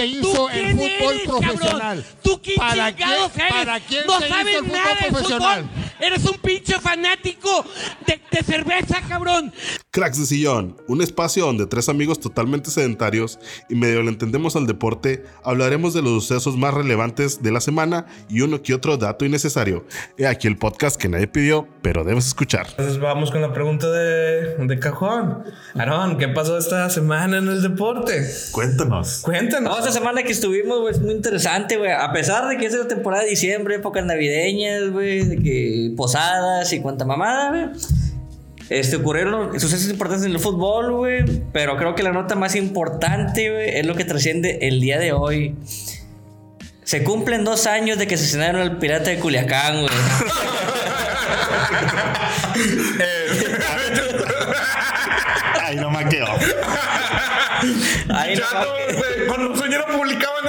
se hizo el fútbol profesional? ¿Tú quién ¿Para chingados quién- eres? para quién no se hizo sabes el fútbol nada profesional? fútbol. Eres un pinche fanático de, de cerveza, cabrón. Cracks de Sillón, un espacio donde tres amigos totalmente sedentarios y medio le entendemos al deporte, hablaremos de los sucesos más relevantes de la semana y uno que otro dato innecesario. He aquí el podcast que nadie pidió, pero debes escuchar. Entonces vamos con la pregunta de, de cajón. Aarón, ¿qué pasó esta semana en el deporte? Cuéntanos. Cuéntanos. No, esta semana que estuvimos, güey, es muy interesante, güey. A pesar de que es la temporada de diciembre, épocas navideñas, güey, de que posadas y cuanta mamada, güey. Este, ocurrieron sucesos importantes en el fútbol, güey. Pero creo que la nota más importante, güey, es lo que trasciende el día de hoy. Se cumplen dos años de que asesinaron al pirata de Culiacán, güey. Ay, no me quedo. Ahí no Ya no, güey, Cuando sueño no publicaba